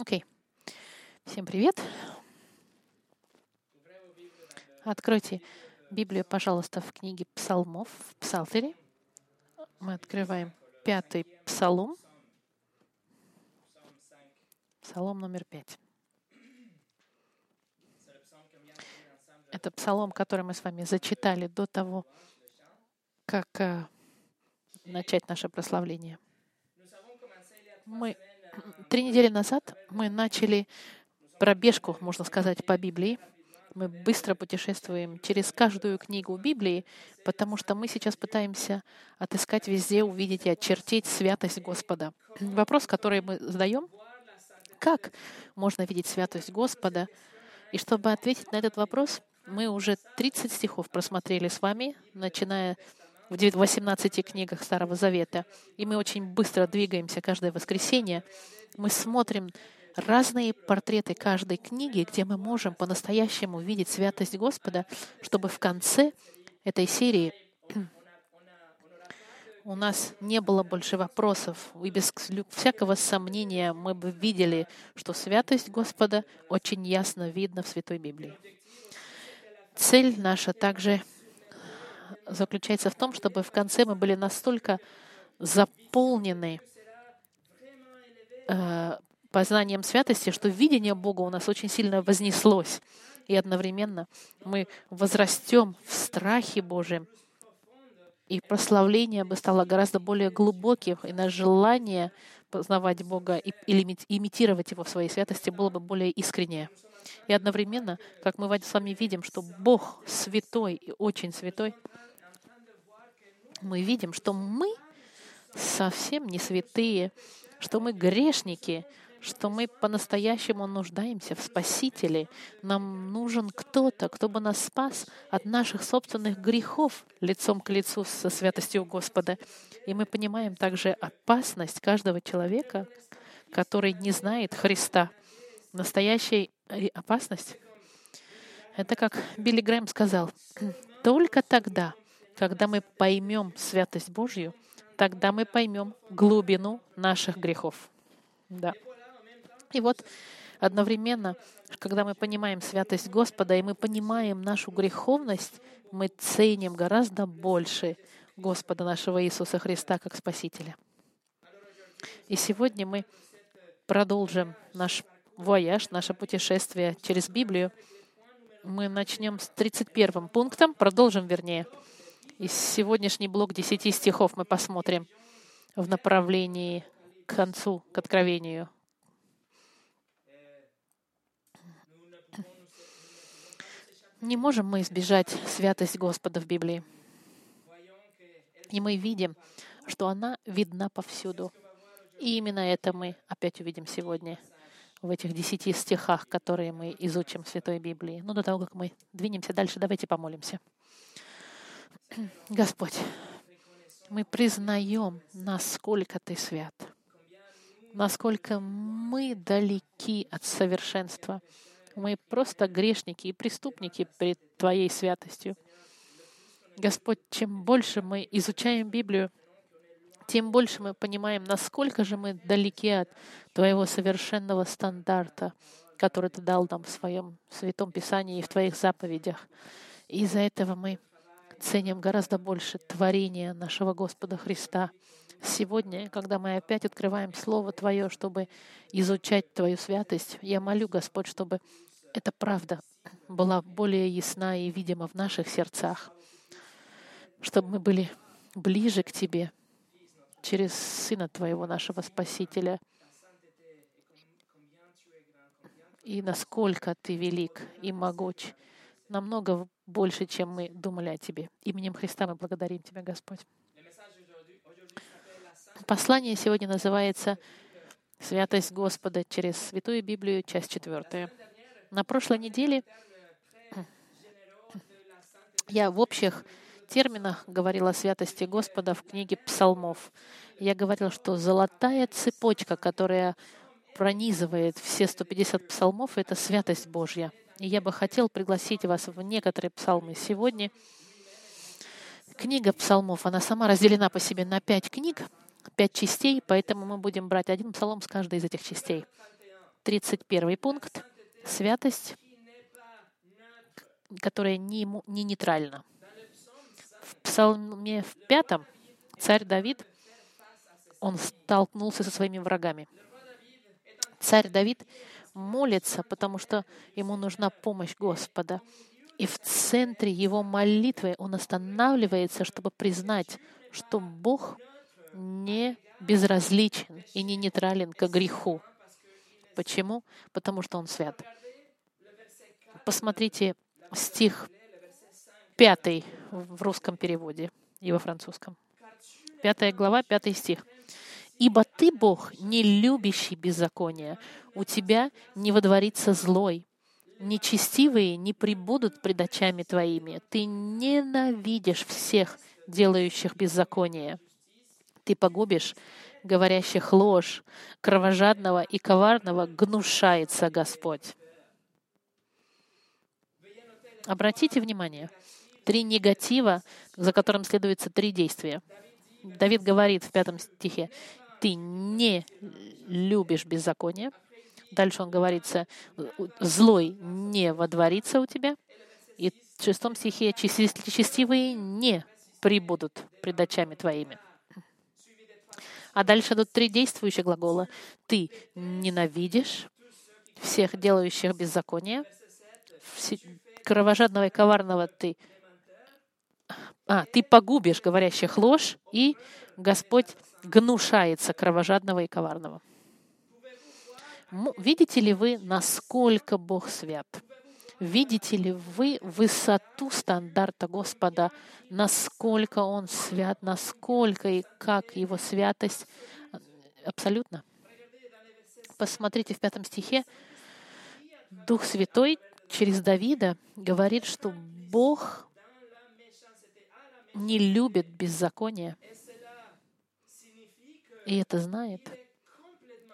Окей. Всем привет. Откройте Библию, пожалуйста, в книге Псалмов, в Псалтере. Мы открываем пятый Псалом. Псалом номер пять. Это псалом, который мы с вами зачитали до того, как э, начать наше прославление. Мы три недели назад мы начали пробежку, можно сказать, по Библии. Мы быстро путешествуем через каждую книгу Библии, потому что мы сейчас пытаемся отыскать везде, увидеть и очертить святость Господа. Вопрос, который мы задаем, как можно видеть святость Господа? И чтобы ответить на этот вопрос, мы уже 30 стихов просмотрели с вами, начиная в 18 книгах Старого Завета. И мы очень быстро двигаемся каждое воскресенье. Мы смотрим разные портреты каждой книги, где мы можем по-настоящему видеть святость Господа, чтобы в конце этой серии у нас не было больше вопросов, и без всякого сомнения мы бы видели, что святость Господа очень ясно видно в Святой Библии. Цель наша также заключается в том, чтобы в конце мы были настолько заполнены э, познанием святости, что видение Бога у нас очень сильно вознеслось. И одновременно мы возрастем в страхе Божьем, и прославление бы стало гораздо более глубоким, и наше желание познавать Бога и, имитировать Его в своей святости было бы более искреннее. И одновременно, как мы с вами видим, что Бог святой и очень святой, мы видим, что мы совсем не святые, что мы грешники, что мы по-настоящему нуждаемся в Спасителе. Нам нужен кто-то, кто бы нас спас от наших собственных грехов лицом к лицу со святостью Господа. И мы понимаем также опасность каждого человека, который не знает Христа. Настоящая опасность — это, как Билли Грэм сказал, только тогда, когда мы поймем святость Божью, тогда мы поймем глубину наших грехов. Да. И вот одновременно, когда мы понимаем святость Господа, и мы понимаем нашу греховность, мы ценим гораздо больше Господа нашего Иисуса Христа как Спасителя. И сегодня мы продолжим наш вояж, наше путешествие через Библию. Мы начнем с 31 пунктом, продолжим, вернее. И сегодняшний блок 10 стихов мы посмотрим в направлении к концу, к откровению. Не можем мы избежать святость Господа в Библии. И мы видим, что она видна повсюду. И именно это мы опять увидим сегодня в этих десяти стихах, которые мы изучим в Святой Библии. Но до того, как мы двинемся дальше, давайте помолимся. Господь, мы признаем, насколько Ты свят, насколько мы далеки от совершенства. Мы просто грешники и преступники перед Твоей святостью. Господь, чем больше мы изучаем Библию, тем больше мы понимаем, насколько же мы далеки от Твоего совершенного стандарта, который Ты дал нам в Своем Святом Писании и в Твоих заповедях. И из-за этого мы ценим гораздо больше творения нашего Господа Христа. Сегодня, когда мы опять открываем Слово Твое, чтобы изучать Твою святость, я молю, Господь, чтобы эта правда была более ясна и видима в наших сердцах, чтобы мы были ближе к Тебе через Сына Твоего, нашего Спасителя. И насколько Ты велик и могуч, намного больше, чем мы думали о Тебе. Именем Христа мы благодарим Тебя, Господь. Послание сегодня называется «Святость Господа через Святую Библию», часть четвертая. На прошлой неделе я в общих терминах говорила о святости Господа в книге Псалмов. Я говорила, что золотая цепочка, которая пронизывает все 150 псалмов, это святость Божья — и я бы хотел пригласить вас в некоторые псалмы сегодня. Книга псалмов, она сама разделена по себе на пять книг, пять частей, поэтому мы будем брать один псалом с каждой из этих частей. 31 пункт — святость, которая не, не нейтральна. Псалме в пятом царь Давид, он столкнулся со своими врагами. Царь Давид молится, потому что ему нужна помощь Господа. И в центре его молитвы он останавливается, чтобы признать, что Бог не безразличен и не нейтрален к греху. Почему? Потому что он свят. Посмотрите стих пятый в русском переводе и во французском. Пятая глава, пятый стих. «Ибо ты, Бог, не любящий беззакония, у тебя не водворится злой, нечестивые не прибудут пред очами твоими, ты ненавидишь всех, делающих беззаконие. Ты погубишь говорящих ложь, кровожадного и коварного гнушается Господь. Обратите внимание, три негатива, за которым следуется три действия. Давид говорит в пятом стихе, ты не любишь беззаконие. Дальше он говорится, злой не водворится у тебя. И в шестом стихе, честивые не прибудут пред очами твоими. А дальше идут три действующих глагола. Ты ненавидишь всех делающих беззаконие, кровожадного и коварного ты а, ты погубишь говорящих ложь, и Господь гнушается кровожадного и коварного. Видите ли вы, насколько Бог свят? Видите ли вы высоту стандарта Господа, насколько Он свят, насколько и как Его святость абсолютно? Посмотрите в пятом стихе. Дух Святой через Давида говорит, что Бог не любит беззаконие. И это знает,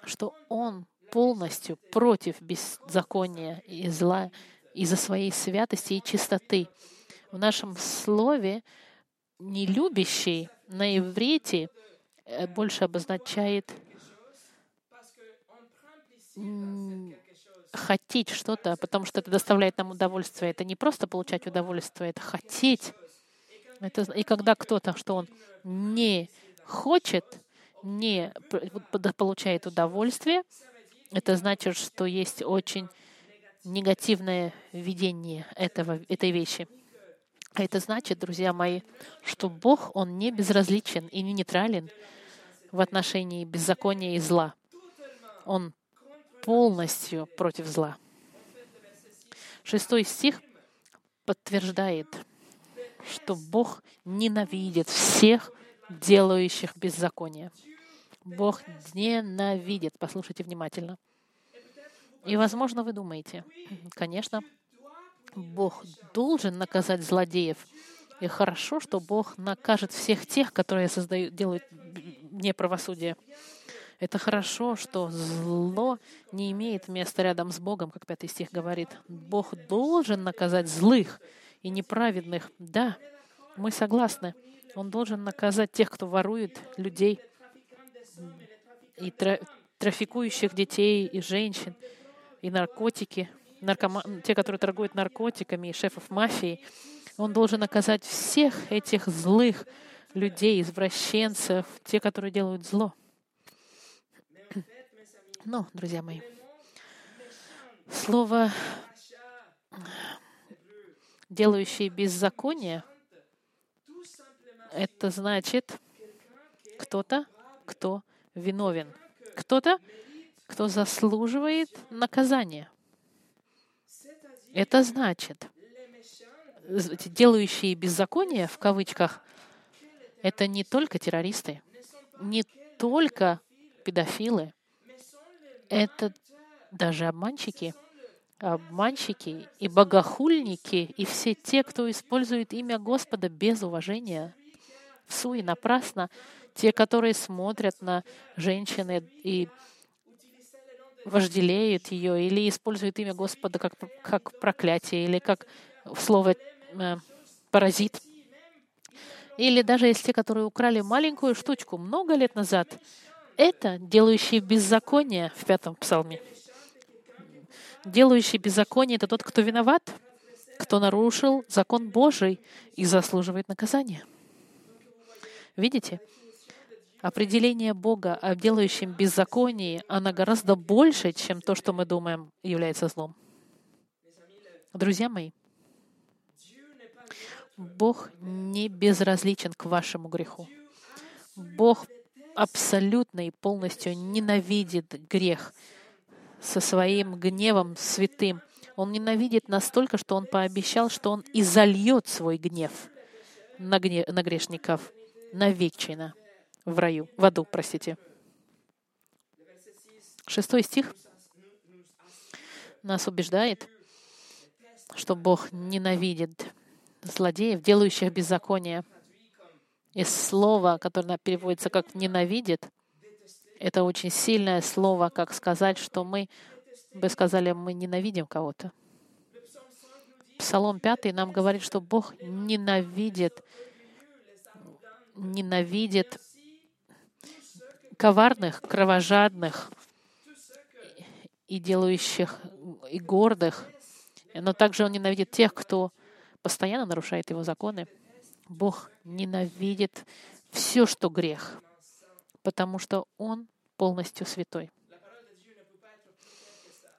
что Он полностью против беззакония и зла из-за своей святости и чистоты. В нашем слове «нелюбящий» на иврите э, больше обозначает хотеть что-то, потому что это доставляет нам удовольствие. Это не просто получать удовольствие, это хотеть. Это, и когда кто-то, что он не хочет, не получает удовольствие, это значит, что есть очень негативное видение этого, этой вещи. А это значит, друзья мои, что Бог, Он не безразличен и не нейтрален в отношении беззакония и зла. Он полностью против зла. Шестой стих подтверждает, что Бог ненавидит всех делающих беззаконие. Бог ненавидит. Послушайте внимательно. И, возможно, вы думаете, конечно, Бог должен наказать злодеев. И хорошо, что Бог накажет всех тех, которые создают, делают неправосудие. Это хорошо, что зло не имеет места рядом с Богом, как пятый стих говорит. Бог должен наказать злых и неправедных. Да, мы согласны. Он должен наказать тех, кто ворует людей и трафикующих детей и женщин и наркотики, наркоман, те, которые торгуют наркотиками, и шефов мафии. Он должен наказать всех этих злых людей, извращенцев, те, которые делают зло. Но, друзья мои, слово делающий беззаконие, это значит кто-то, кто виновен. Кто-то, кто заслуживает наказания. Это значит, делающие беззаконие, в кавычках, это не только террористы, не только педофилы, это даже обманщики, обманщики и богохульники, и все те, кто использует имя Господа без уважения, в суе напрасно, те, которые смотрят на женщины и вожделеют ее или используют имя Господа как, как проклятие или как слово э, паразит. Или даже если те, которые украли маленькую штучку много лет назад, это делающие беззаконие в пятом псалме. Делающий беззаконие — это тот, кто виноват, кто нарушил закон Божий и заслуживает наказания. Видите? Определение Бога о делающем беззаконии, она гораздо больше, чем то, что мы думаем, является злом. Друзья мои, Бог не безразличен к вашему греху. Бог абсолютно и полностью ненавидит грех со своим гневом святым. Он ненавидит настолько, что Он пообещал, что Он изольет свой гнев на, гне... на грешников навечно в раю, в аду, простите. Шестой стих нас убеждает, что Бог ненавидит злодеев, делающих беззаконие. И слово, которое переводится как «ненавидит», это очень сильное слово, как сказать, что мы, бы сказали, мы ненавидим кого-то. Псалом 5 нам говорит, что Бог ненавидит, ненавидит коварных, кровожадных и делающих, и гордых. Но также Он ненавидит тех, кто постоянно нарушает его законы. Бог ненавидит все, что грех, потому что Он полностью святой.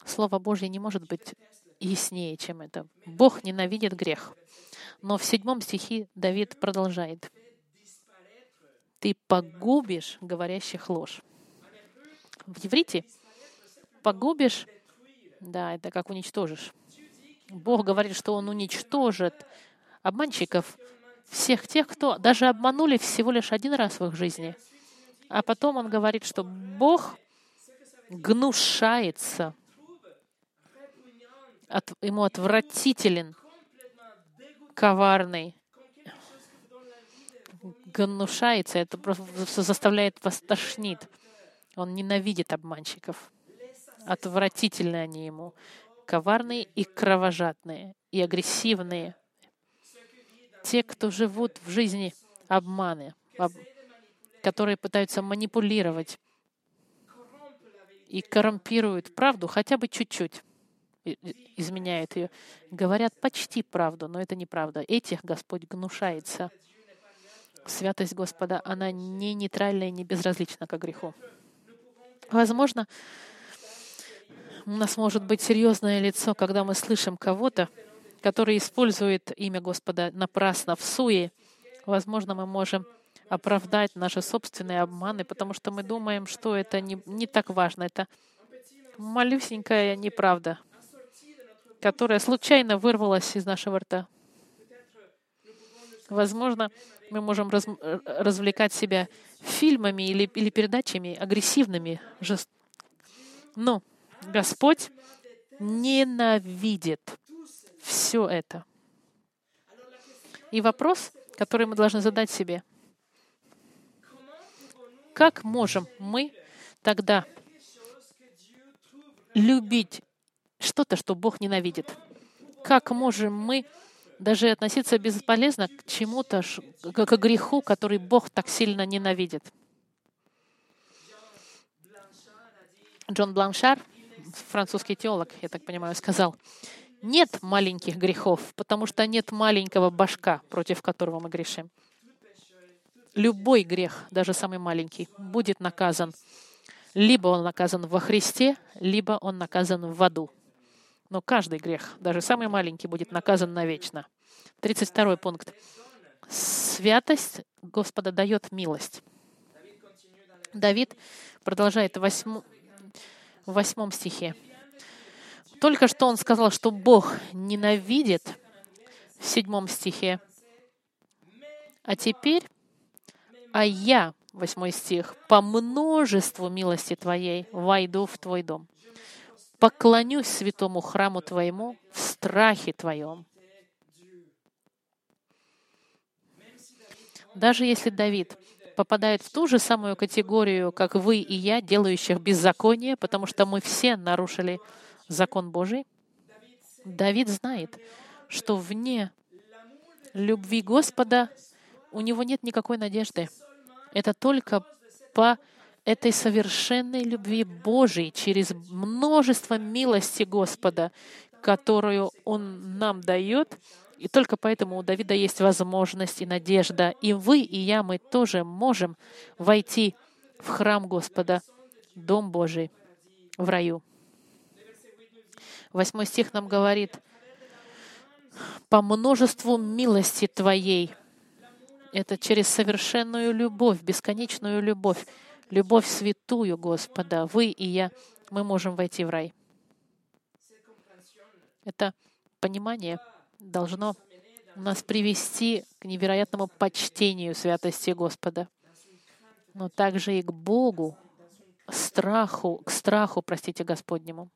Слово Божье не может быть яснее, чем это. Бог ненавидит грех. Но в седьмом стихе Давид продолжает. «Ты погубишь говорящих ложь». В иврите «погубишь» да, это как уничтожишь. Бог говорит, что Он уничтожит обманщиков, всех тех, кто даже обманули всего лишь один раз в их жизни. А потом Он говорит, что Бог гнушается, от, ему отвратителен, коварный, гнушается, это просто заставляет вас тошнит. Он ненавидит обманщиков. Отвратительны они ему коварные и кровожадные, и агрессивные. Те, кто живут в жизни обманы, об, которые пытаются манипулировать и коррумпируют правду хотя бы чуть-чуть, изменяют ее, говорят почти правду, но это неправда. Этих Господь гнушается. Святость Господа, она не нейтральная, не безразлична к греху. Возможно, у нас может быть серьезное лицо, когда мы слышим кого-то, который использует имя Господа напрасно в суе. Возможно, мы можем оправдать наши собственные обманы, потому что мы думаем, что это не, не так важно. Это малюсенькая неправда, которая случайно вырвалась из нашего рта. Возможно, мы можем раз, развлекать себя фильмами или, или передачами агрессивными. Жест... Но Господь ненавидит все это. И вопрос, который мы должны задать себе, как можем мы тогда любить что-то, что Бог ненавидит? Как можем мы даже относиться бесполезно к чему-то, к греху, который Бог так сильно ненавидит? Джон Бланшар французский теолог, я так понимаю, сказал, нет маленьких грехов, потому что нет маленького башка, против которого мы грешим. Любой грех, даже самый маленький, будет наказан. Либо он наказан во Христе, либо он наказан в аду. Но каждый грех, даже самый маленький, будет наказан навечно. 32 пункт. Святость Господа дает милость. Давид продолжает в восьмом стихе. Только что он сказал, что Бог ненавидит в седьмом стихе. А теперь, а я, восьмой стих, по множеству милости Твоей войду в Твой дом. Поклонюсь святому храму Твоему в страхе Твоем. Даже если Давид попадает в ту же самую категорию, как вы и я, делающих беззаконие, потому что мы все нарушили закон Божий. Давид знает, что вне любви Господа у него нет никакой надежды. Это только по этой совершенной любви Божией через множество милости Господа, которую Он нам дает, и только поэтому у Давида есть возможность и надежда. И вы, и я, мы тоже можем войти в храм Господа, Дом Божий, в раю. Восьмой стих нам говорит, «По множеству милости Твоей». Это через совершенную любовь, бесконечную любовь, любовь святую Господа. Вы и я, мы можем войти в рай. Это понимание должно нас привести к невероятному почтению святости Господа, но также и к Богу, страху, к страху, простите, Господнему.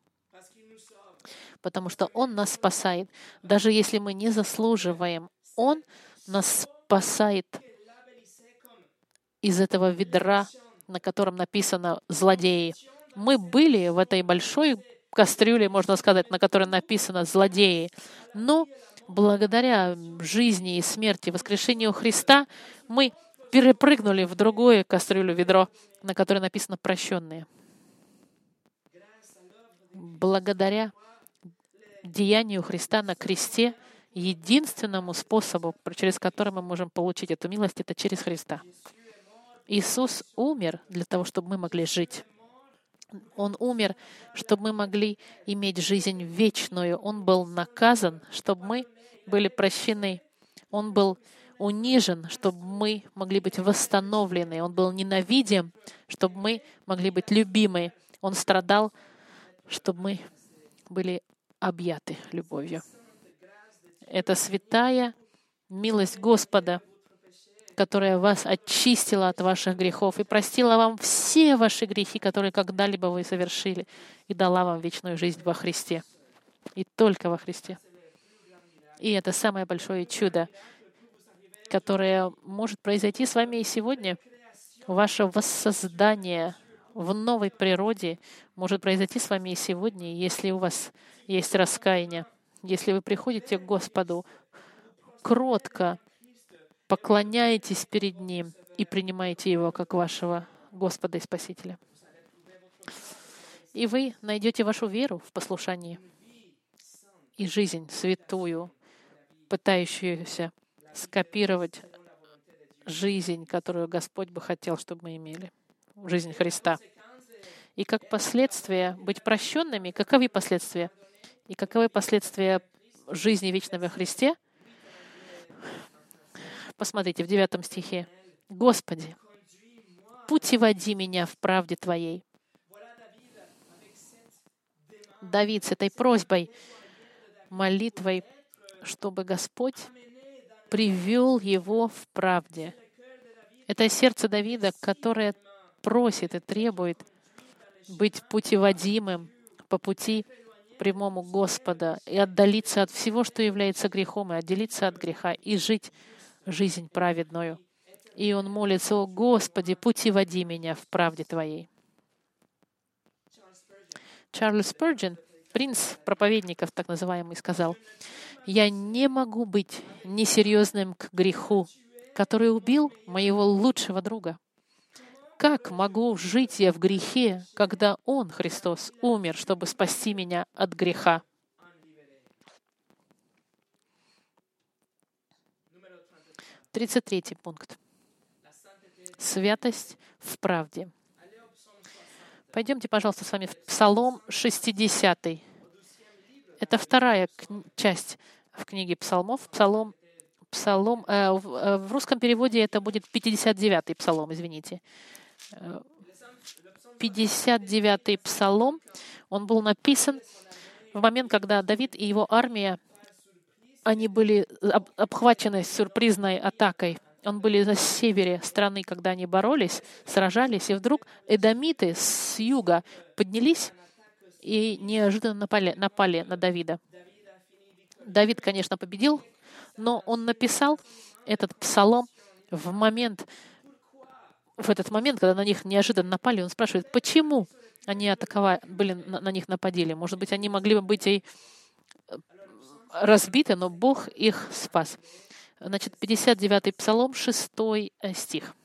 Потому что Он нас спасает. Даже если мы не заслуживаем, Он нас спасает из этого ведра, на котором написано «злодеи». Мы были в этой большой кастрюле, можно сказать, на которой написано «злодеи». Но благодаря жизни и смерти, воскрешению Христа, мы перепрыгнули в другое кастрюлю, ведро, на которое написано «прощенные». Благодаря деянию Христа на кресте, единственному способу, через который мы можем получить эту милость, это через Христа. Иисус умер для того, чтобы мы могли жить. Он умер, чтобы мы могли иметь жизнь вечную. Он был наказан, чтобы мы были прощены. Он был унижен, чтобы мы могли быть восстановлены. Он был ненавидим, чтобы мы могли быть любимы. Он страдал, чтобы мы были объяты любовью. Это святая милость Господа, которая вас очистила от ваших грехов и простила вам все ваши грехи, которые когда-либо вы совершили, и дала вам вечную жизнь во Христе. И только во Христе. И это самое большое чудо, которое может произойти с вами и сегодня. Ваше воссоздание в новой природе может произойти с вами и сегодня, если у вас есть раскаяние, если вы приходите к Господу кротко, поклоняетесь перед Ним и принимаете Его как вашего Господа и Спасителя. И вы найдете вашу веру в послушании и жизнь святую, пытающуюся скопировать жизнь, которую Господь бы хотел, чтобы мы имели, жизнь Христа. И как последствия быть прощенными, каковы последствия? И каковы последствия жизни вечной во Христе? Посмотрите в девятом стихе. «Господи, путеводи меня в правде Твоей». Давид с этой просьбой, молитвой чтобы Господь привел его в правде. Это сердце Давида, которое просит и требует быть путеводимым по пути прямому Господа и отдалиться от всего, что является грехом, и отделиться от греха, и жить жизнь праведную. И он молится, «О Господи, путеводи меня в правде Твоей». Чарльз Спurgeon, принц проповедников, так называемый, сказал, я не могу быть несерьезным к греху, который убил моего лучшего друга. Как могу жить я в грехе, когда Он, Христос, умер, чтобы спасти меня от греха? Тридцать третий пункт. Святость в правде. Пойдемте, пожалуйста, с вами в Псалом 60. Это вторая часть в книге Псалмов. Псалом, псалом э, в, э, в русском переводе это будет 59-й псалом, извините. 59-й псалом, он был написан в момент, когда Давид и его армия, они были обхвачены сюрпризной атакой. Он были на севере страны, когда они боролись, сражались, и вдруг эдомиты с юга поднялись и неожиданно напали, напали на Давида. Давид, конечно, победил, но он написал этот псалом в момент, в этот момент, когда на них неожиданно напали, он спрашивает, почему они атаковали, были на, на них нападили. Может быть, они могли бы быть и разбиты, но Бог их спас. Значит, 59-й псалом, 6 стих.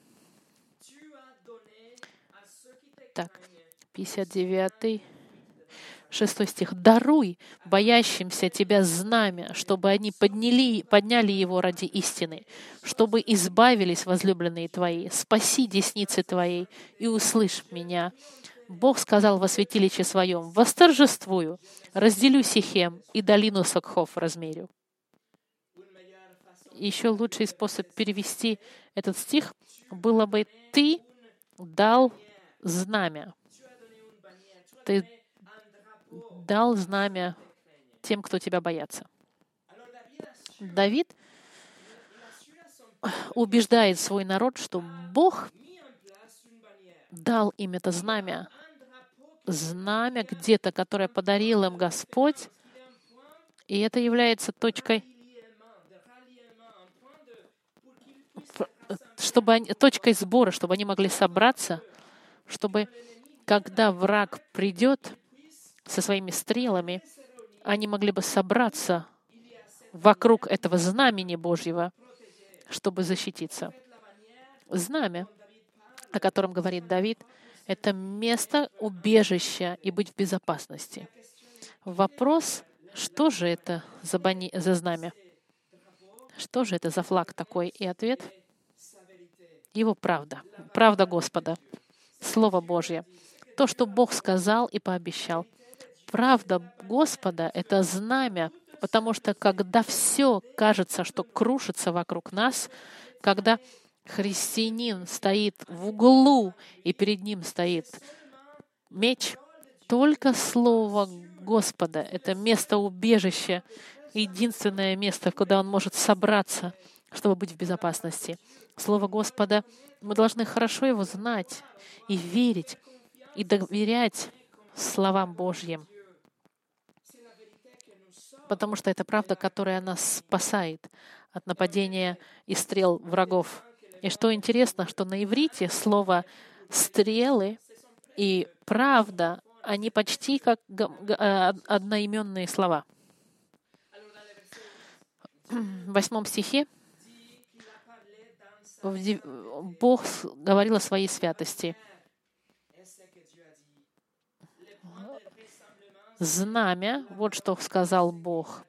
Итак, 59 6 стих. «Даруй боящимся Тебя знамя, чтобы они подняли, подняли его ради истины, чтобы избавились возлюбленные Твои. Спаси десницы Твоей и услышь меня». Бог сказал во святилище своем, «Восторжествую, разделю Сихем и долину Сокхов размерю». Еще лучший способ перевести этот стих было бы «Ты дал знамя». Ты дал знамя тем, кто тебя боятся. Давид убеждает свой народ, что Бог дал им это знамя, знамя где-то, которое подарил им Господь, и это является точкой, чтобы они, точкой сбора, чтобы они могли собраться, чтобы когда враг придет, со своими стрелами, они могли бы собраться вокруг этого знамени Божьего, чтобы защититься. Знамя, о котором говорит Давид, это место убежища и быть в безопасности. Вопрос, что же это за, бани, за знамя? Что же это за флаг такой? И ответ — его правда. Правда Господа. Слово Божье. То, что Бог сказал и пообещал правда Господа — это знамя, потому что когда все кажется, что крушится вокруг нас, когда христианин стоит в углу, и перед ним стоит меч, только Слово Господа — это место убежища, единственное место, куда он может собраться, чтобы быть в безопасности. Слово Господа, мы должны хорошо его знать и верить, и доверять словам Божьим потому что это правда, которая нас спасает от нападения и стрел врагов. И что интересно, что на иврите слово «стрелы» и «правда» они почти как э, одноименные слова. В восьмом стихе Бог говорил о своей святости. Знамя, вот что сказал Бог,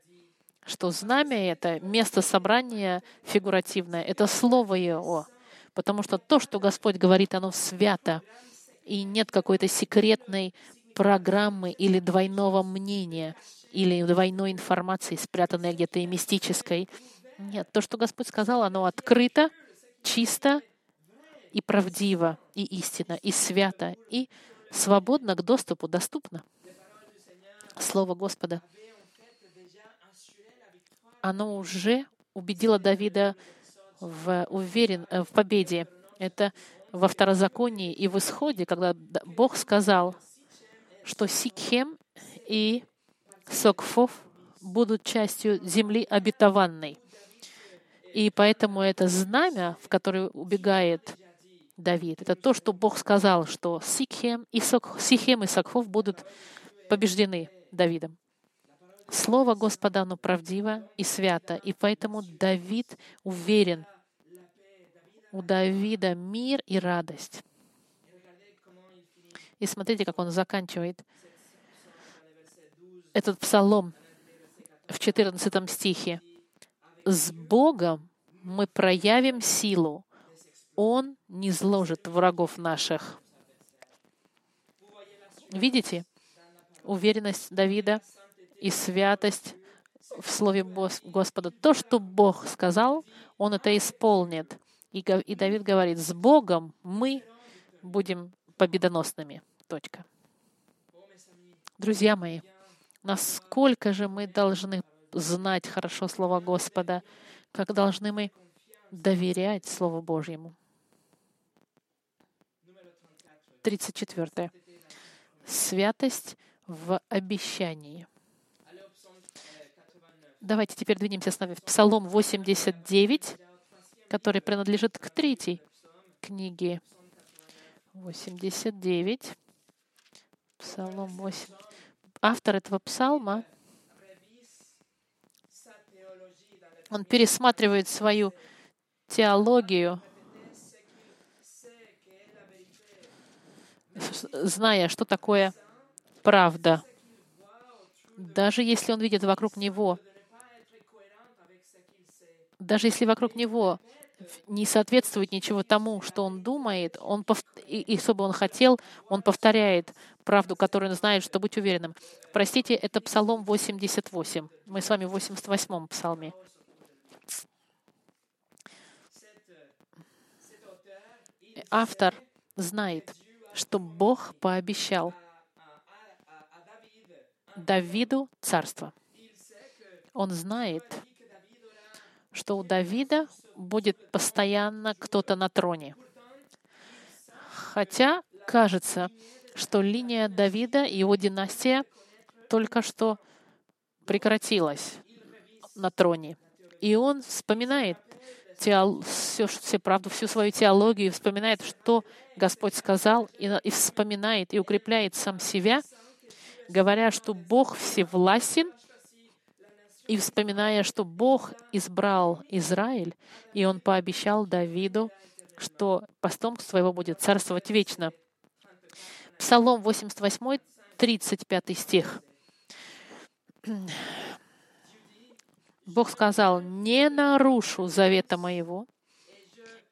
что знамя — это место собрания фигуративное, это слово Его, потому что то, что Господь говорит, оно свято, и нет какой-то секретной программы или двойного мнения, или двойной информации, спрятанной где-то и мистической. Нет, то, что Господь сказал, оно открыто, чисто и правдиво, и истинно, и свято, и свободно к доступу доступно. Слово Господа, оно уже убедило Давида в, уверен, э, в победе. Это во Второзаконии и в Исходе, когда Бог сказал, что Сикхем и Сокфов будут частью земли обетованной. И поэтому это знамя, в которое убегает Давид, это то, что Бог сказал, что Сикхем и, Сок, Сихем и Сокфов будут побеждены. Давидом. Слово Господа, оно правдиво и свято, и поэтому Давид уверен, у Давида мир и радость. И смотрите, как он заканчивает этот псалом в 14 стихе. «С Богом мы проявим силу, Он не зложит врагов наших». Видите? Уверенность Давида и святость в Слове Господа. То, что Бог сказал, Он это исполнит. И, Давид говорит, с Богом мы будем победоносными. Точка. Друзья мои, насколько же мы должны знать хорошо Слово Господа, как должны мы доверять Слову Божьему. 34. Святость в обещании. Давайте теперь двинемся с нами в Псалом 89, который принадлежит к третьей книге. 89. Псалом 8. Автор этого псалма, он пересматривает свою теологию зная, что такое правда. Даже если он видит вокруг него, даже если вокруг него не соответствует ничего тому, что он думает, он пов... и, и что бы он хотел, он повторяет правду, которую он знает, чтобы быть уверенным. Простите, это Псалом 88. Мы с вами в 88-м псалме. Автор знает, что Бог пообещал Давиду царство. Он знает, что у Давида будет постоянно кто-то на троне. Хотя кажется, что линия Давида и его династия только что прекратилась на троне. И он вспоминает теол... все, все правду, всю свою теологию, вспоминает, что Господь сказал, и, и вспоминает и укрепляет сам себя, говоря, что Бог всевластен, и вспоминая, что Бог избрал Израиль, и Он пообещал Давиду, что потомство его будет царствовать вечно. Псалом 88, 35 стих. Бог сказал, «Не нарушу завета моего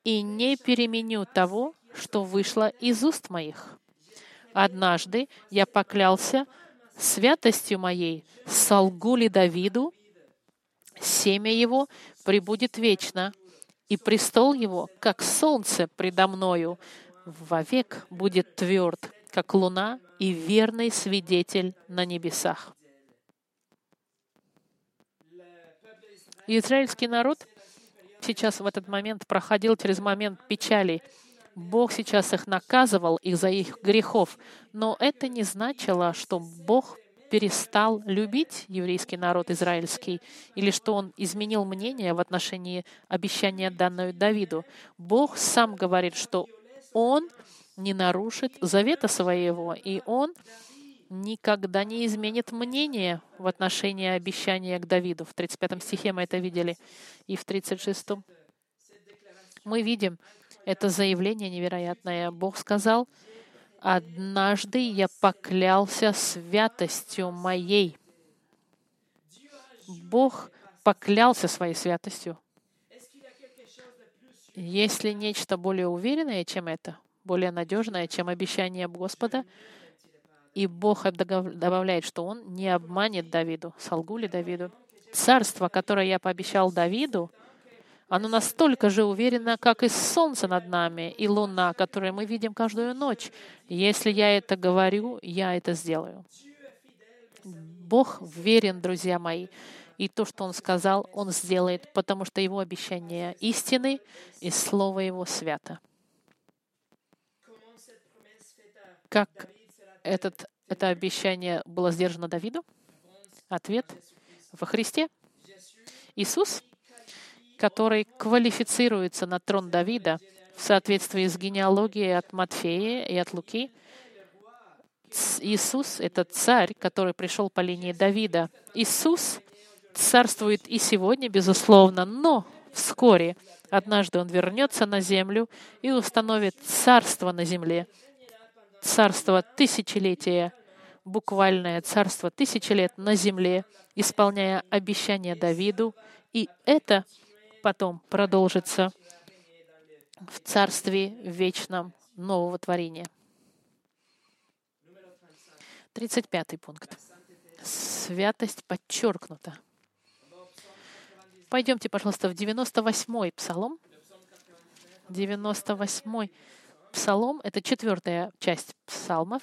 и не переменю того, что вышло из уст моих. Однажды я поклялся святостью моей, солгу ли Давиду, семя его прибудет вечно, и престол его, как солнце предо мною, вовек будет тверд, как луна и верный свидетель на небесах. Израильский народ сейчас в этот момент проходил через момент печали. Бог сейчас их наказывал из-за их грехов, но это не значило, что Бог перестал любить еврейский народ израильский, или что он изменил мнение в отношении обещания данного Давиду. Бог сам говорит, что он не нарушит завета своего, и он никогда не изменит мнение в отношении обещания к Давиду. В 35 стихе мы это видели, и в 36 мы видим это заявление невероятное. Бог сказал, Однажды я поклялся святостью моей. Бог поклялся своей святостью. Есть ли нечто более уверенное, чем это, более надежное, чем обещание Господа? И Бог добавляет, что Он не обманет Давиду. Солгу ли Давиду? Царство, которое я пообещал Давиду, оно настолько же уверенно, как и солнце над нами, и луна, которую мы видим каждую ночь. Если я это говорю, я это сделаю. Бог верен, друзья мои. И то, что Он сказал, Он сделает, потому что Его обещания истины, и Слово Его свято. Как этот, это обещание было сдержано Давиду? Ответ — во Христе. Иисус — который квалифицируется на трон Давида в соответствии с генеалогией от Матфея и от Луки. Иисус — это царь, который пришел по линии Давида. Иисус царствует и сегодня, безусловно, но вскоре, однажды Он вернется на землю и установит царство на земле, царство тысячелетия, буквальное царство тысячи лет на земле, исполняя обещания Давиду. И это потом продолжится в Царстве вечном нового творения. 35 пункт. Святость подчеркнута. Пойдемте, пожалуйста, в 98-й псалом. 98-й псалом — это четвертая часть псалмов.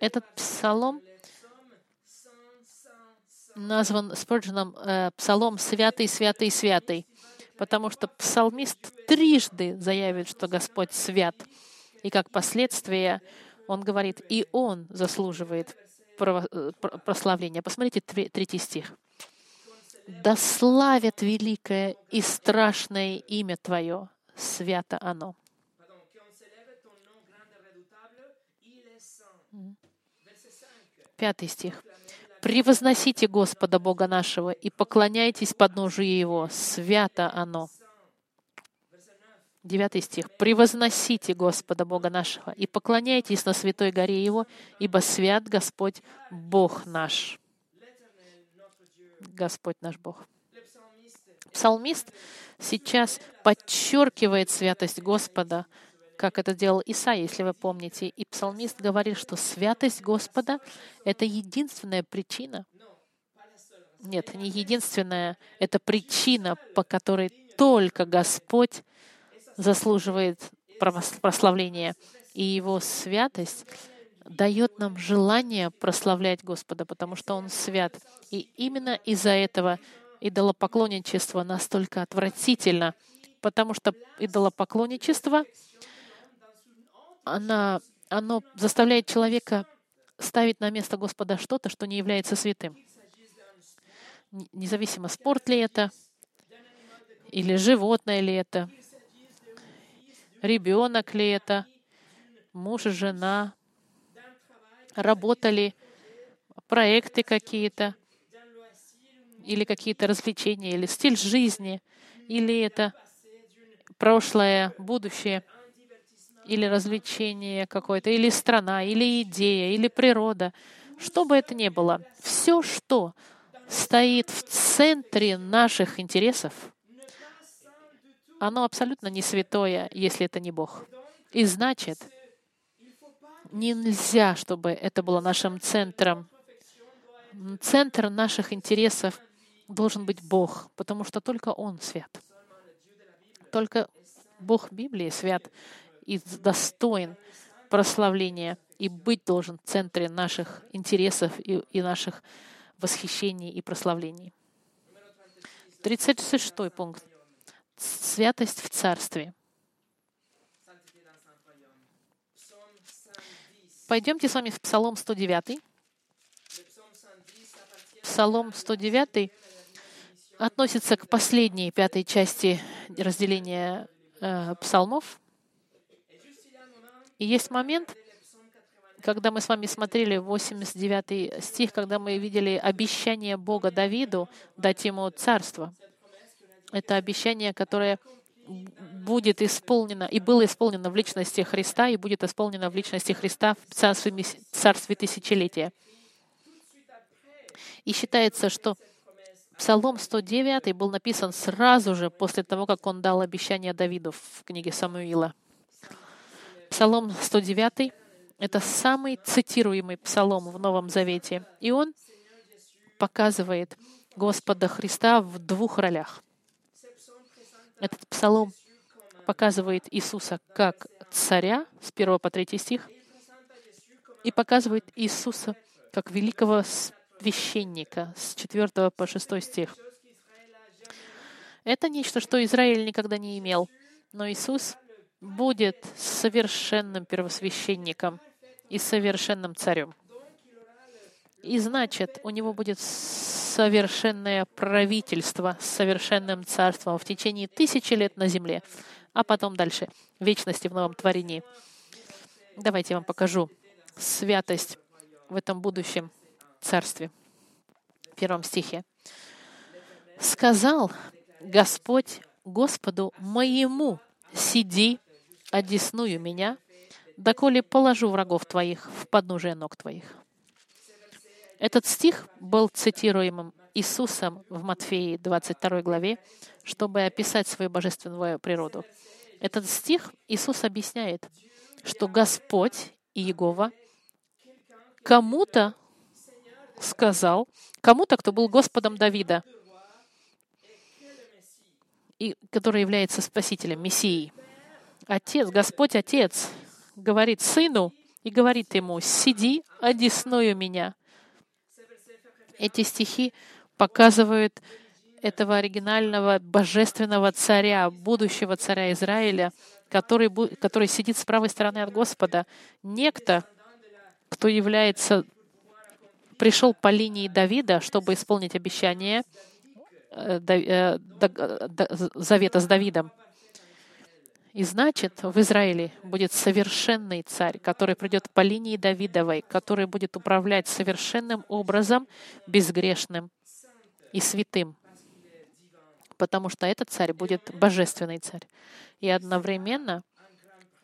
Этот псалом назван Спорджином э, псалом «Святый, святый, святый», потому что псалмист трижды заявит, что Господь свят. И как последствие он говорит, и он заслуживает э, прославления. Посмотрите третий стих. «Да славят великое и страшное имя Твое, свято оно». Пятый стих. Превозносите Господа Бога нашего и поклоняйтесь подножию Его. Свято оно. Девятый стих. «Превозносите Господа Бога нашего и поклоняйтесь на святой горе Его, ибо свят Господь Бог наш». Господь наш Бог. Псалмист сейчас подчеркивает святость Господа, как это делал Исаия, если вы помните. И псалмист говорит, что святость Господа — это единственная причина. Нет, не единственная, это причина, по которой только Господь заслуживает прославления. И Его святость дает нам желание прославлять Господа, потому что Он свят. И именно из-за этого идолопоклонничество настолько отвратительно, потому что идолопоклонничество, она, оно заставляет человека ставить на место Господа что-то, что не является святым. Независимо, спорт ли это, или животное ли это, ребенок ли это, муж и жена, работали, проекты какие-то, или какие-то развлечения, или стиль жизни, или это прошлое, будущее, или развлечение какое-то, или страна, или идея, или природа, что бы это ни было, все, что стоит в центре наших интересов, оно абсолютно не святое, если это не Бог. И значит, нельзя, чтобы это было нашим центром. Центр наших интересов должен быть Бог, потому что только Он свят. Только Бог Библии свят и достоин прославления и быть должен в центре наших интересов и, и наших восхищений и прославлений. 36 пункт святость в Царстве. Пойдемте с вами в Псалом 109. Псалом 109 относится к последней, пятой части разделения э, псалмов. И есть момент, когда мы с вами смотрели 89 стих, когда мы видели обещание Бога Давиду дать ему царство — это обещание, которое будет исполнено и было исполнено в личности Христа и будет исполнено в личности Христа в царстве, царстве тысячелетия. И считается, что Псалом 109 был написан сразу же после того, как он дал обещание Давиду в книге Самуила. Псалом 109 — это самый цитируемый псалом в Новом Завете, и он показывает Господа Христа в двух ролях — этот псалом показывает Иисуса как царя с 1 по 3 стих и показывает Иисуса как великого священника с 4 по 6 стих. Это нечто, что Израиль никогда не имел. Но Иисус будет совершенным первосвященником и совершенным царем. И значит, у него будет совершенное правительство с совершенным царством в течение тысячи лет на земле, а потом дальше, вечности в новом творении. Давайте я вам покажу святость в этом будущем царстве. В первом стихе. «Сказал Господь Господу моему, сиди, одесную меня, доколе положу врагов твоих в подножие ног твоих». Этот стих был цитируемым Иисусом в Матфеи 22 главе, чтобы описать свою божественную природу. Этот стих Иисус объясняет, что Господь и Иегова кому-то сказал, кому-то, кто был Господом Давида, и который является Спасителем, Мессией. Отец, Господь Отец говорит сыну и говорит ему, «Сиди, одесную меня, эти стихи показывают этого оригинального божественного царя, будущего царя Израиля, который, который сидит с правой стороны от Господа. Некто, кто является, пришел по линии Давида, чтобы исполнить обещание э, э, завета с Давидом. И значит, в Израиле будет совершенный царь, который придет по линии Давидовой, который будет управлять совершенным образом, безгрешным и святым, потому что этот царь будет божественный царь. И одновременно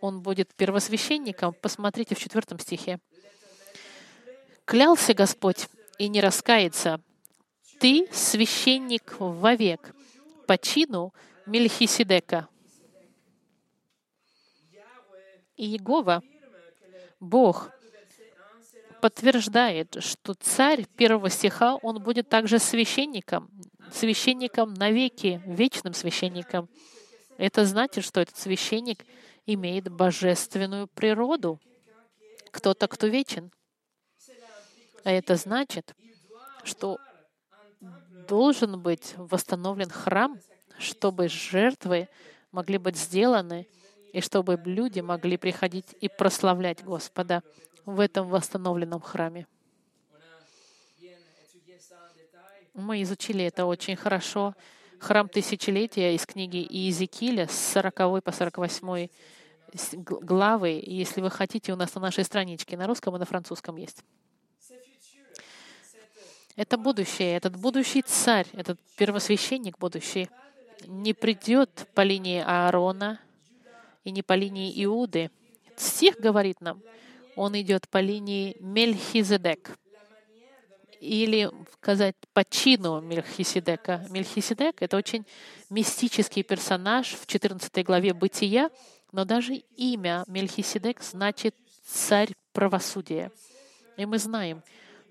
он будет первосвященником. Посмотрите в четвертом стихе. «Клялся Господь и не раскается. Ты священник вовек по чину Мельхиседека». И Иегова, Бог, подтверждает, что царь первого стиха, он будет также священником, священником навеки, вечным священником. Это значит, что этот священник имеет божественную природу. Кто-то, кто вечен. А это значит, что должен быть восстановлен храм, чтобы жертвы могли быть сделаны, и чтобы люди могли приходить и прославлять Господа в этом восстановленном храме. Мы изучили это очень хорошо. Храм тысячелетия из книги Иезекииля с 40 по 48 главы. Если вы хотите, у нас на нашей страничке на русском и на французском есть. Это будущее, этот будущий царь, этот первосвященник будущий, не придет по линии Аарона и не по линии Иуды. Стих говорит нам, он идет по линии Мельхизедек или сказать по чину Мельхиседека. Мельхиседек — это очень мистический персонаж в 14 главе Бытия, но даже имя Мельхиседек значит «царь правосудия». И мы знаем,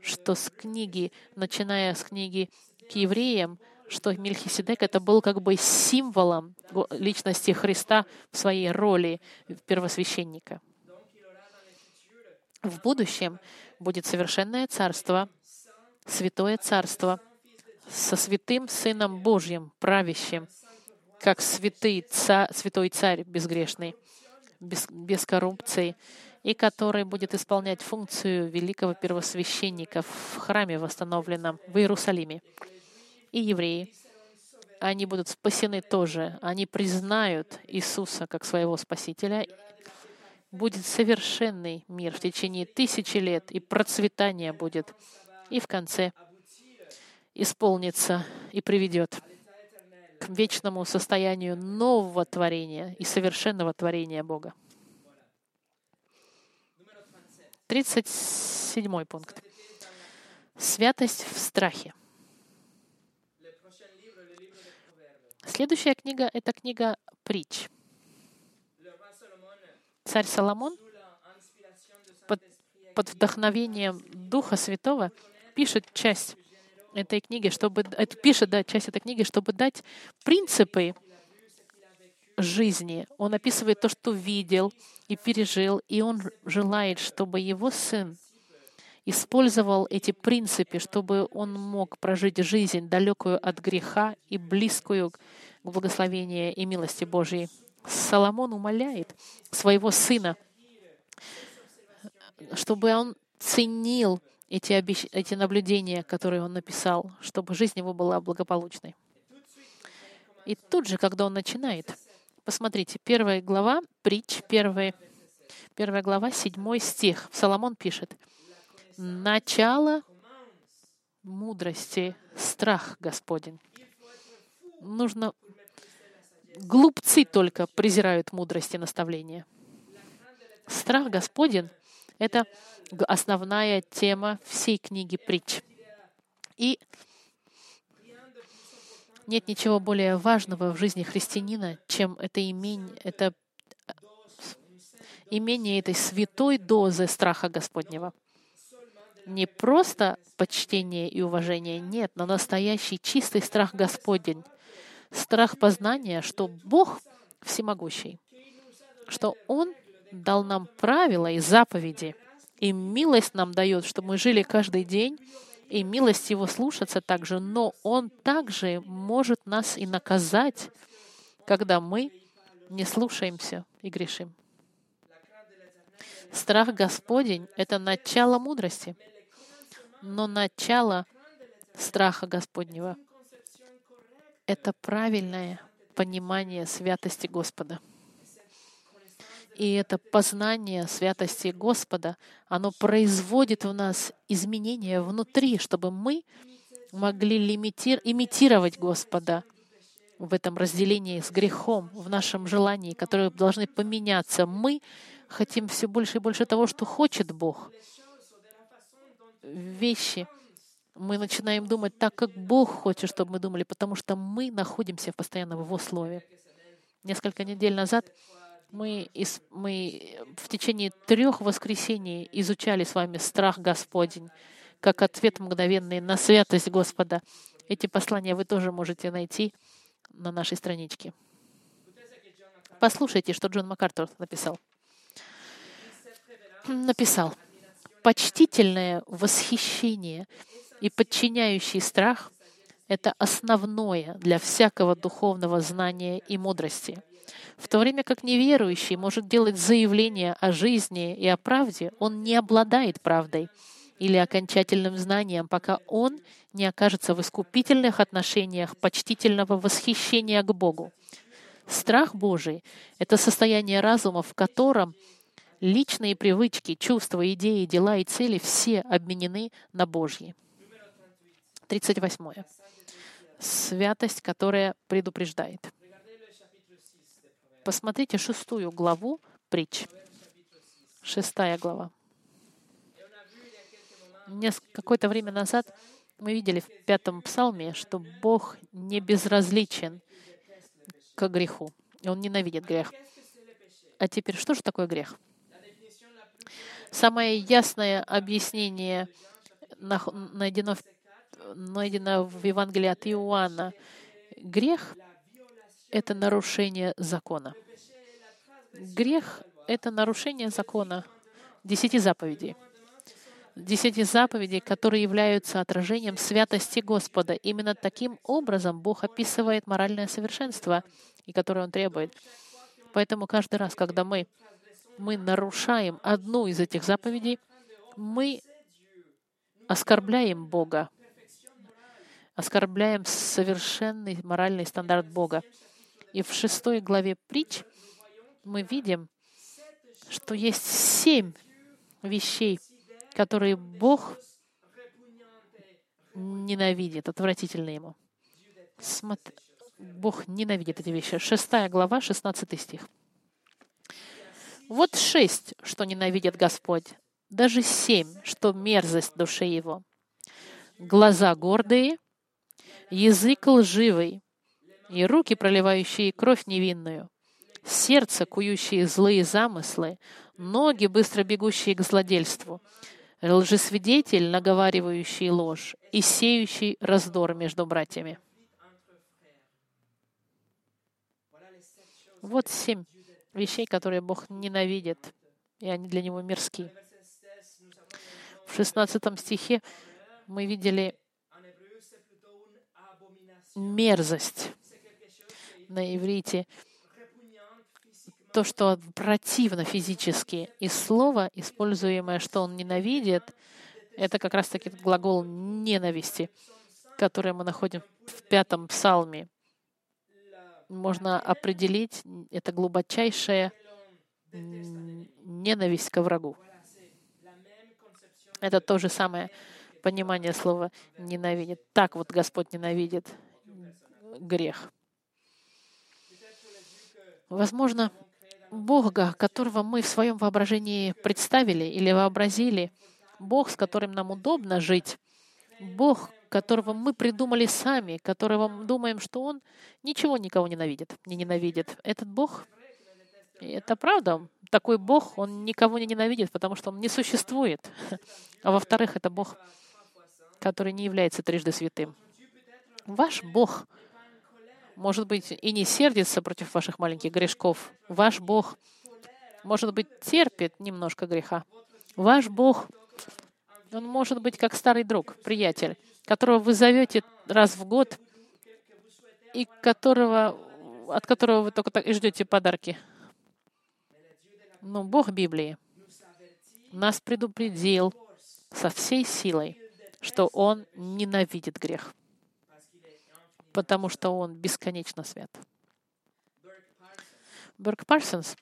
что с книги, начиная с книги к евреям, что Мельхиседек это был как бы символом личности Христа в своей роли первосвященника. В будущем будет совершенное царство, святое царство со святым Сыном Божьим, правящим, как святый царь, святой царь безгрешный, без, без коррупции, и который будет исполнять функцию великого первосвященника в храме, восстановленном в Иерусалиме. И евреи, они будут спасены тоже. Они признают Иисуса как своего Спасителя. Будет совершенный мир в течение тысячи лет, и процветание будет и в конце исполнится и приведет к вечному состоянию нового творения и совершенного творения Бога. 37 пункт. Святость в страхе. Следующая книга — это книга «Притч». Царь Соломон под, под вдохновением Духа Святого пишет часть этой книги, чтобы это пишет да, часть этой книги, чтобы дать принципы жизни. Он описывает то, что видел и пережил, и он желает, чтобы его сын использовал эти принципы, чтобы он мог прожить жизнь далекую от греха и близкую к благословению и милости Божьей. Соломон умоляет своего сына, чтобы он ценил эти, обещ... эти наблюдения, которые он написал, чтобы жизнь его была благополучной. И тут же, когда он начинает, посмотрите, первая глава, притч, первая, первая глава, седьмой стих. Соломон пишет, «Начало мудрости — страх Господень». Нужно... Глупцы только презирают мудрость и наставления. Страх Господень — это основная тема всей книги притч. И нет ничего более важного в жизни христианина, чем это имение, это имение этой святой дозы страха Господнего. Не просто почтение и уважение, нет, но настоящий чистый страх Господень. Страх познания, что Бог всемогущий, что Он дал нам правила и заповеди, и милость нам дает, чтобы мы жили каждый день, и милость Его слушаться также, но Он также может нас и наказать, когда мы не слушаемся и грешим. Страх Господень — это начало мудрости, но начало страха Господнего — это правильное понимание святости Господа. И это познание святости Господа, оно производит в нас изменения внутри, чтобы мы могли лимитир, имитировать Господа в этом разделении с грехом, в нашем желании, которые должны поменяться. Мы хотим все больше и больше того, что хочет Бог. Вещи. Мы начинаем думать так, как Бог хочет, чтобы мы думали, потому что мы находимся постоянно в Его Слове. Несколько недель назад мы, из, мы в течение трех воскресений изучали с вами страх Господень, как ответ мгновенный на святость Господа. Эти послания вы тоже можете найти на нашей страничке. Послушайте, что Джон МакАртур написал. Написал. Почтительное восхищение и подчиняющий страх — это основное для всякого духовного знания и мудрости. В то время как неверующий может делать заявления о жизни и о правде, он не обладает правдой или окончательным знанием, пока он не окажется в искупительных отношениях почтительного восхищения к Богу. Страх Божий — это состояние разума, в котором личные привычки, чувства, идеи, дела и цели все обменены на Божьи. 38. Святость, которая предупреждает. Посмотрите шестую главу притч. Шестая глава. Какое-то время назад мы видели в пятом псалме, что Бог не безразличен к греху. Он ненавидит грех. А теперь, что же такое грех? Самое ясное объяснение найдено в, найдено в Евангелии от Иоанна. Грех — это нарушение закона. Грех — это нарушение закона десяти заповедей десяти заповедей, которые являются отражением святости Господа. Именно таким образом Бог описывает моральное совершенство, и которое Он требует. Поэтому каждый раз, когда мы, мы нарушаем одну из этих заповедей, мы оскорбляем Бога, оскорбляем совершенный моральный стандарт Бога. И в шестой главе притч мы видим, что есть семь вещей, которые Бог ненавидит, отвратительно ему. Смотри, Бог ненавидит эти вещи. Шестая глава, 16 стих. Вот шесть, что ненавидит Господь, даже семь, что мерзость душе его. Глаза гордые, язык лживый, и руки, проливающие кровь невинную, сердце, кующие злые замыслы, ноги, быстро бегущие к злодельству, лжесвидетель, наговаривающий ложь и сеющий раздор между братьями. Вот семь вещей, которые Бог ненавидит, и они для Него мирские. В 16 стихе мы видели мерзость на иврите то, что противно физически. И слово, используемое, что он ненавидит, это как раз-таки глагол ненависти, который мы находим в пятом псалме. Можно определить, это глубочайшая ненависть ко врагу. Это то же самое понимание слова «ненавидит». Так вот Господь ненавидит грех. Возможно, Бога, которого мы в своем воображении представили или вообразили, Бог, с которым нам удобно жить, Бог, которого мы придумали сами, которого мы думаем, что Он ничего никого ненавидит, не ненавидит. Этот Бог, это правда, такой Бог, Он никого не ненавидит, потому что Он не существует. А во-вторых, это Бог, который не является трижды святым. Ваш Бог — может быть, и не сердится против ваших маленьких грешков. Ваш Бог, может быть, терпит немножко греха. Ваш Бог, он может быть как старый друг, приятель, которого вы зовете раз в год и которого, от которого вы только так и ждете подарки. Но Бог Библии нас предупредил со всей силой, что Он ненавидит грех потому что Он бесконечно свят. Берг Парсонс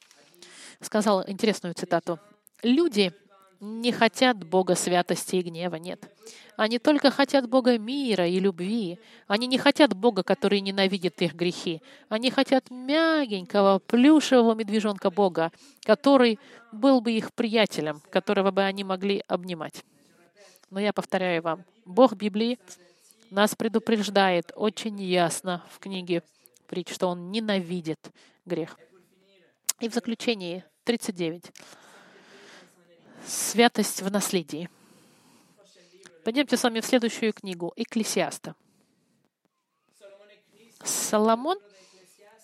сказал интересную цитату. «Люди не хотят Бога святости и гнева, нет. Они только хотят Бога мира и любви. Они не хотят Бога, который ненавидит их грехи. Они хотят мягенького, плюшевого медвежонка Бога, который был бы их приятелем, которого бы они могли обнимать. Но я повторяю вам, Бог Библии нас предупреждает очень ясно в книге притч, что Он ненавидит грех. И в заключении 39. Святость в наследии. Пойдемте с вами в следующую книгу Экклесиаста. Соломон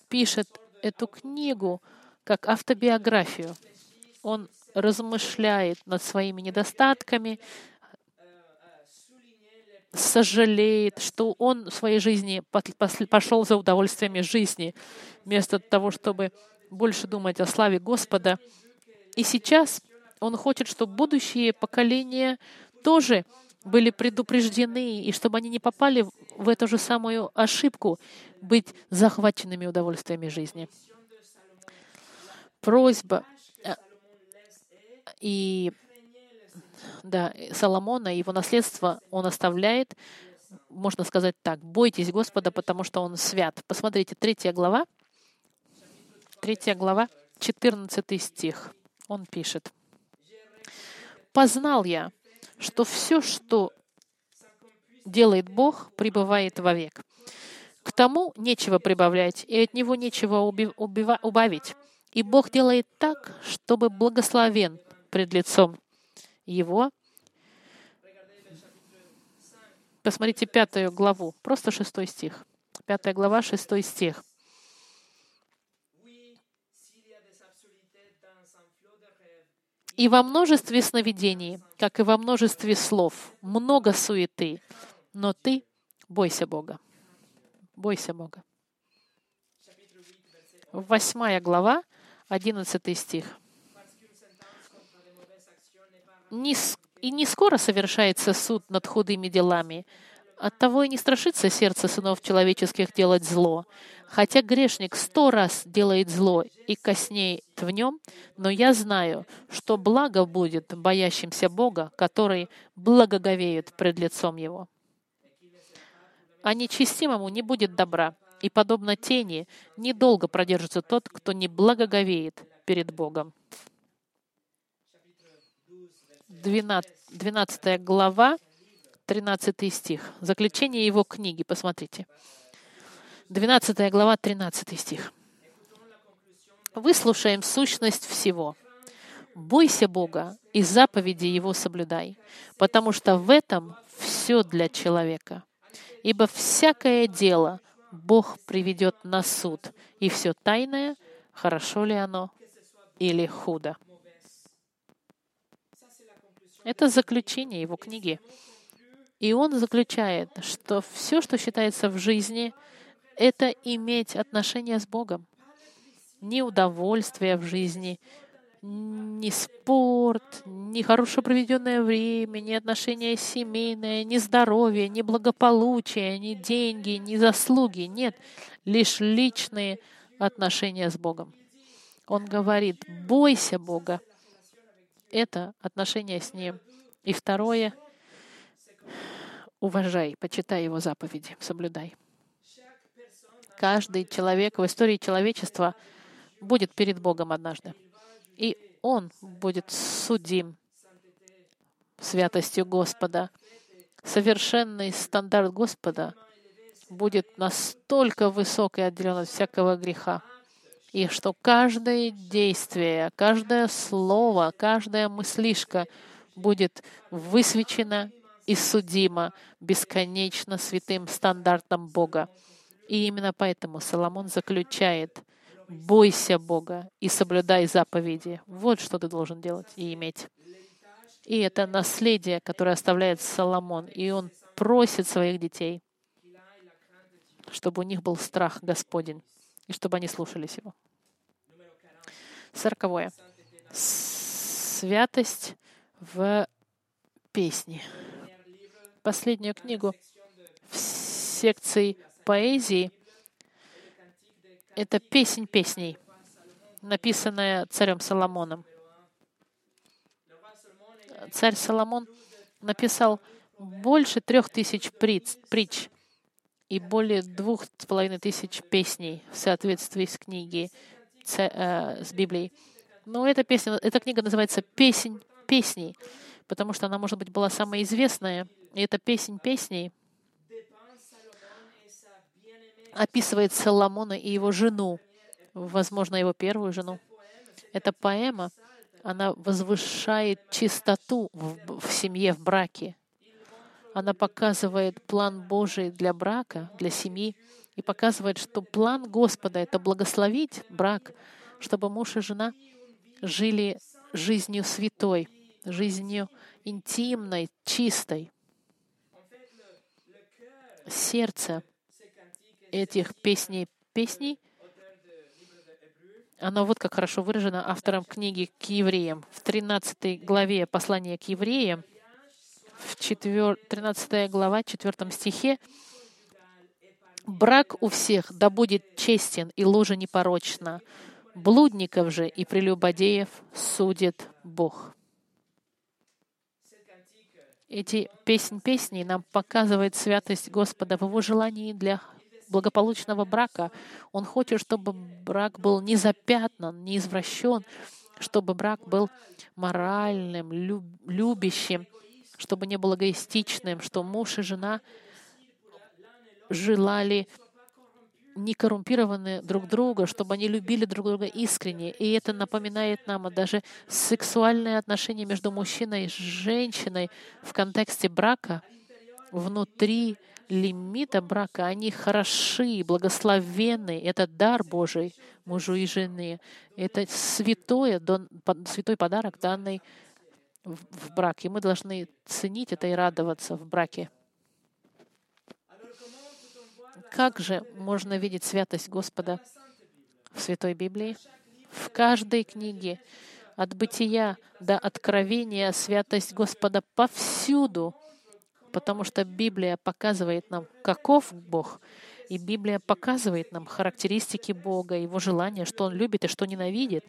пишет эту книгу как автобиографию. Он размышляет над своими недостатками, сожалеет, что он в своей жизни пошел за удовольствиями жизни, вместо того, чтобы больше думать о славе Господа. И сейчас он хочет, чтобы будущие поколения тоже были предупреждены, и чтобы они не попали в эту же самую ошибку быть захваченными удовольствиями жизни. Просьба э, и да, Соломона, его наследство он оставляет, можно сказать так, бойтесь Господа, потому что Он свят. Посмотрите, третья глава, третья глава, 14 стих. Он пишет. «Познал я, что все, что делает Бог, пребывает вовек. К тому нечего прибавлять, и от него нечего убавить. И Бог делает так, чтобы благословен пред лицом его. Посмотрите пятую главу, просто шестой стих. Пятая глава, шестой стих. И во множестве сновидений, как и во множестве слов, много суеты, но ты бойся Бога. Бойся Бога. Восьмая глава, одиннадцатый стих и не скоро совершается суд над худыми делами. Оттого и не страшится сердце сынов человеческих делать зло. Хотя грешник сто раз делает зло и коснеет в нем, но я знаю, что благо будет боящимся Бога, который благоговеет пред лицом Его. А нечестимому не будет добра, и, подобно тени, недолго продержится тот, кто не благоговеет перед Богом. 12, 12 глава, 13 стих. Заключение его книги, посмотрите. 12 глава, 13 стих. Выслушаем сущность всего. Бойся Бога и заповеди Его соблюдай, потому что в этом все для человека. Ибо всякое дело Бог приведет на суд, и все тайное, хорошо ли оно или худо. Это заключение его книги. И он заключает, что все, что считается в жизни, это иметь отношения с Богом. Ни удовольствие в жизни, ни спорт, ни хорошо проведенное время, ни отношения семейные, ни здоровье, ни благополучие, ни деньги, ни заслуги. Нет, лишь личные отношения с Богом. Он говорит, бойся Бога, это отношение с Ним. И второе, уважай, почитай Его заповеди, соблюдай. Каждый человек в истории человечества будет перед Богом однажды. И он будет судим святостью Господа. Совершенный стандарт Господа будет настолько высок и отделен от всякого греха, и что каждое действие, каждое слово, каждая мыслишка будет высвечена и судима бесконечно святым стандартом Бога. И именно поэтому Соломон заключает «Бойся Бога и соблюдай заповеди». Вот что ты должен делать и иметь. И это наследие, которое оставляет Соломон. И он просит своих детей, чтобы у них был страх Господень и чтобы они слушались Его. Сороковое. Святость в песне. Последнюю книгу в секции поэзии — это «Песнь песней», написанная царем Соломоном. Царь Соломон написал больше трех тысяч притч и более двух с половиной тысяч песней в соответствии с книгой, э, с Библией. Но эта песня, эта книга называется «Песнь песней», потому что она, может быть, была самая известная. И эта песнь песней описывает Соломона и его жену, возможно, его первую жену. Эта поэма, она возвышает чистоту в, в семье, в браке. Она показывает план Божий для брака, для семьи, и показывает, что план Господа — это благословить брак, чтобы муж и жена жили жизнью святой, жизнью интимной, чистой. Сердце этих песней, песней, оно вот как хорошо выражено автором книги к евреям. В 13 главе послания к евреям в 4, 13 глава, 4 стихе, «Брак у всех да будет честен и ложа непорочна, блудников же и прелюбодеев судит Бог». Эти песнь песней нам показывает святость Господа в Его желании для благополучного брака. Он хочет, чтобы брак был не запятнан, не извращен, чтобы брак был моральным, любящим, чтобы не был эгоистичным, что муж и жена желали не коррумпированы друг друга, чтобы они любили друг друга искренне. И это напоминает нам а даже сексуальные отношения между мужчиной и женщиной в контексте брака, внутри лимита брака, они хороши, благословенны. Это дар Божий мужу и жене. Это святое, святой подарок, данный в браке. Мы должны ценить это и радоваться в браке. Как же можно видеть святость Господа в Святой Библии? В каждой книге, от бытия до откровения, святость Господа повсюду, потому что Библия показывает нам, каков Бог, и Библия показывает нам характеристики Бога, Его желания, что Он любит и что ненавидит.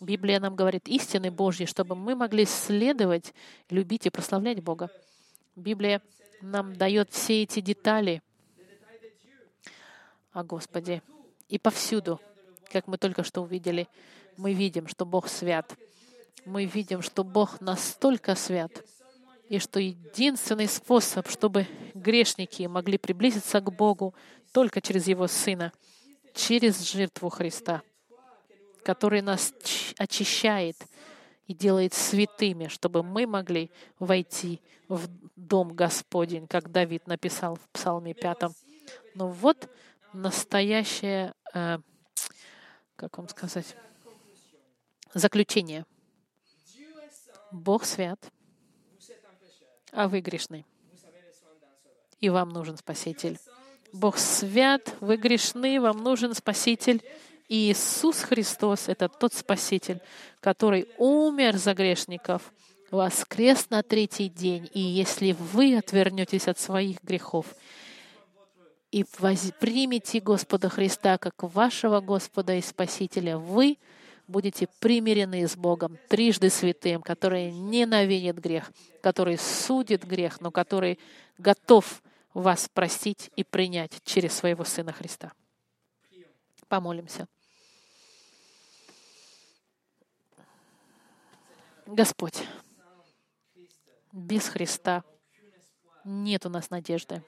Библия нам говорит истины Божьи, чтобы мы могли следовать, любить и прославлять Бога. Библия нам дает все эти детали о Господе. И повсюду, как мы только что увидели, мы видим, что Бог свят. Мы видим, что Бог настолько свят, и что единственный способ, чтобы грешники могли приблизиться к Богу, только через Его Сына, через жертву Христа который нас очищает и делает святыми, чтобы мы могли войти в дом Господень, как Давид написал в Псалме 5. Но вот настоящее, э, как вам сказать, заключение. Бог свят, а вы грешны. И вам нужен Спаситель. Бог свят, вы грешны, вам нужен Спаситель. И Иисус Христос — это тот Спаситель, который умер за грешников, воскрес на третий день. И если вы отвернетесь от своих грехов и примете Господа Христа как вашего Господа и Спасителя, вы будете примирены с Богом, трижды святым, который ненавидит грех, который судит грех, но который готов вас простить и принять через своего Сына Христа. Помолимся. Господь, без Христа нет у нас надежды,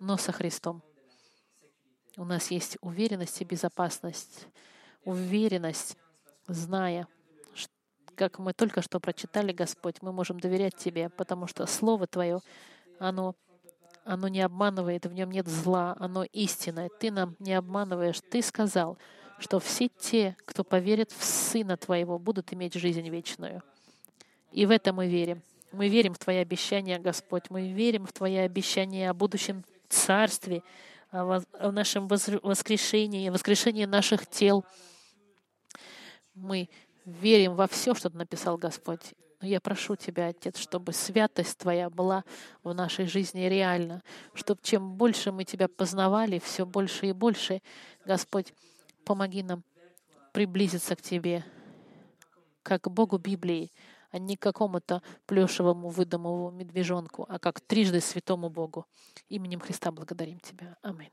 но со Христом у нас есть уверенность и безопасность, уверенность, зная, как мы только что прочитали, Господь, мы можем доверять Тебе, потому что Слово Твое, оно, оно не обманывает, в нем нет зла, оно истинное. Ты нам не обманываешь. Ты сказал, что все те, кто поверит в Сына Твоего, будут иметь жизнь вечную. И в это мы верим. Мы верим в Твои обещания, Господь. Мы верим в Твои обещания о будущем Царстве, о нашем воскрешении, воскрешении наших тел. Мы верим во все, что Ты написал, Господь. Но я прошу Тебя, Отец, чтобы святость Твоя была в нашей жизни реальна, чтобы чем больше мы Тебя познавали, все больше и больше, Господь, помоги нам приблизиться к Тебе, как к Богу Библии, а не какому-то плешевому выдумовому медвежонку, а как трижды святому Богу. Именем Христа благодарим Тебя. Аминь.